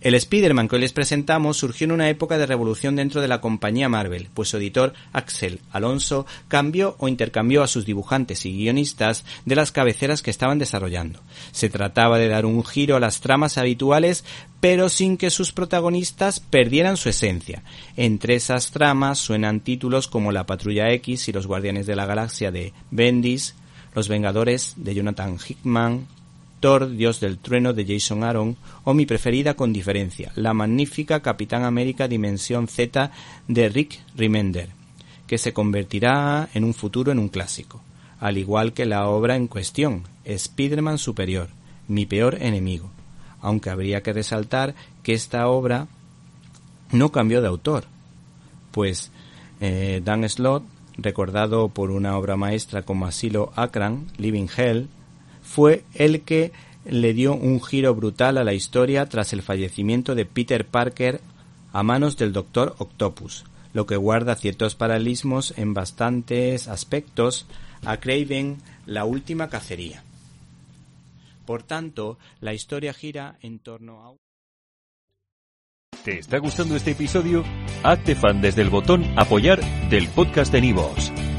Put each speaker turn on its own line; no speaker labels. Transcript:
El Spider-Man que hoy les presentamos surgió en una época de revolución dentro de la compañía Marvel, pues su editor Axel Alonso cambió o intercambió a sus dibujantes y guionistas de las cabeceras que estaban desarrollando. Se trataba de dar un giro a las tramas habituales, pero sin que sus protagonistas perdieran su esencia. Entre esas tramas suenan títulos como La Patrulla X y Los Guardianes de la Galaxia de Bendis, Los Vengadores de Jonathan Hickman, Thor, Dios del Trueno de Jason Aaron, o mi preferida con diferencia, la magnífica Capitán América Dimensión Z de Rick Remender, que se convertirá en un futuro en un clásico, al igual que la obra en cuestión, Spider-Man Superior, mi peor enemigo, aunque habría que resaltar que esta obra no cambió de autor, pues eh, Dan Slott, recordado por una obra maestra como Asilo Akran, Living Hell, fue el que le dio un giro brutal a la historia tras el fallecimiento de Peter Parker a manos del Doctor Octopus, lo que guarda ciertos paralelismos en bastantes aspectos a Craven la última cacería. Por tanto, la historia gira en torno a...
¿Te está gustando este episodio? Hazte fan desde el botón apoyar del podcast de Nivos.